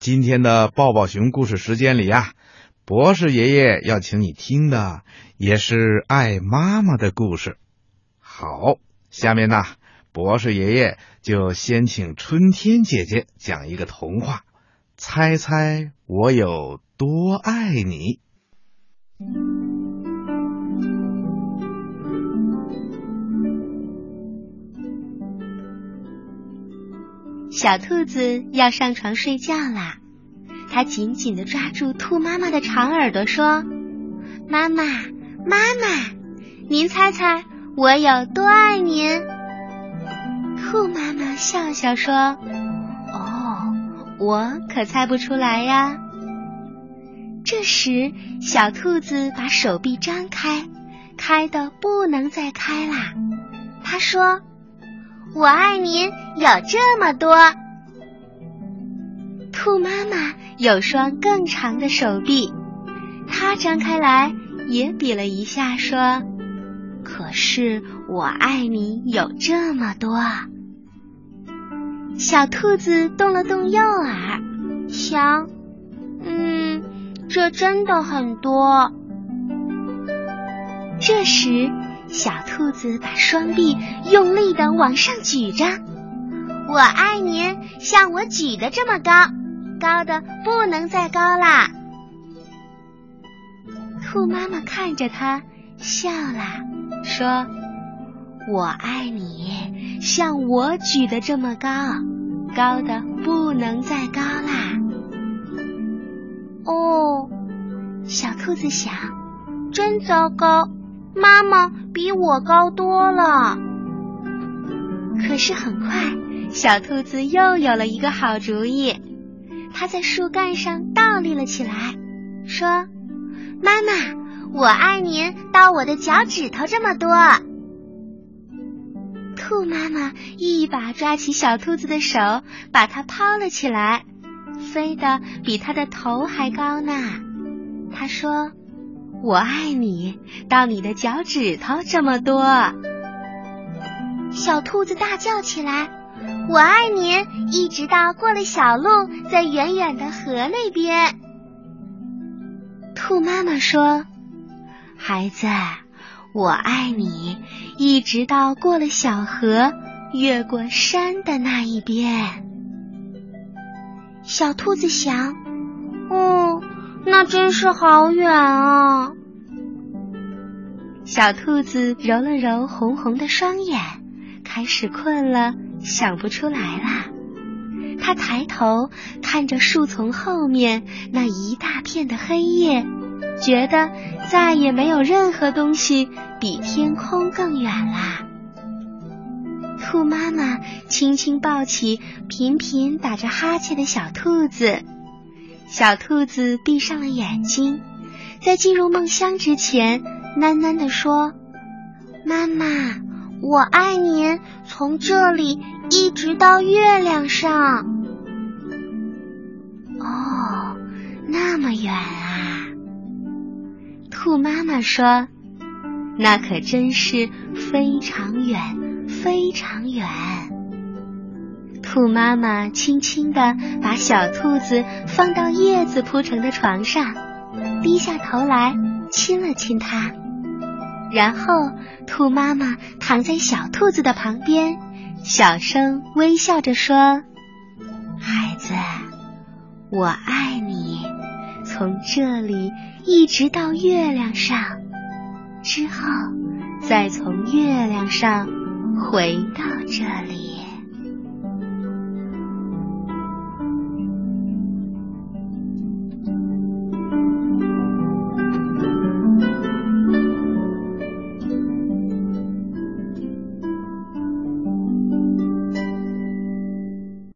今天的抱抱熊故事时间里呀，博士爷爷要请你听的也是爱妈妈的故事。好，下面呢，博士爷爷就先请春天姐姐讲一个童话，猜猜我有多爱你。小兔子要上床睡觉啦，它紧紧的抓住兔妈妈的长耳朵说：“妈妈，妈妈，您猜猜我有多爱您？”兔妈妈笑笑说：“哦，我可猜不出来呀。”这时，小兔子把手臂张开，开的不能再开啦。他说。我爱您有这么多。兔妈妈有双更长的手臂，它张开来也比了一下，说：“可是我爱你有这么多。”小兔子动了动右耳，想：“嗯，这真的很多。”这时。小兔子把双臂用力的往上举着，我爱您，像我举的这么高，高的不能再高啦。兔妈妈看着它笑了，说：“我爱你，像我举的这么高，高的不能再高啦。”哦，小兔子想，真糟糕。妈妈比我高多了，可是很快，小兔子又有了一个好主意。它在树干上倒立了起来，说：“妈妈，我爱您到我的脚趾头这么多。”兔妈妈一把抓起小兔子的手，把它抛了起来，飞得比它的头还高呢。他说。我爱你到你的脚趾头这么多，小兔子大叫起来：“我爱你一直到过了小路，在远远的河那边。”兔妈妈说：“孩子，我爱你一直到过了小河，越过山的那一边。”小兔子想：“哦。”那真是好远啊！小兔子揉了揉红红的双眼，开始困了，想不出来啦。它抬头看着树丛后面那一大片的黑夜，觉得再也没有任何东西比天空更远啦。兔妈妈轻轻抱起频频打着哈欠的小兔子。小兔子闭上了眼睛，在进入梦乡之前，喃喃地说：“妈妈，我爱您，从这里一直到月亮上。”哦，那么远啊！兔妈妈说：“那可真是非常远，非常远。”兔妈妈轻轻地把小兔子放到叶子铺成的床上，低下头来亲了亲它，然后兔妈妈躺在小兔子的旁边，小声微笑着说：“孩子，我爱你，从这里一直到月亮上，之后再从月亮上回到这里。”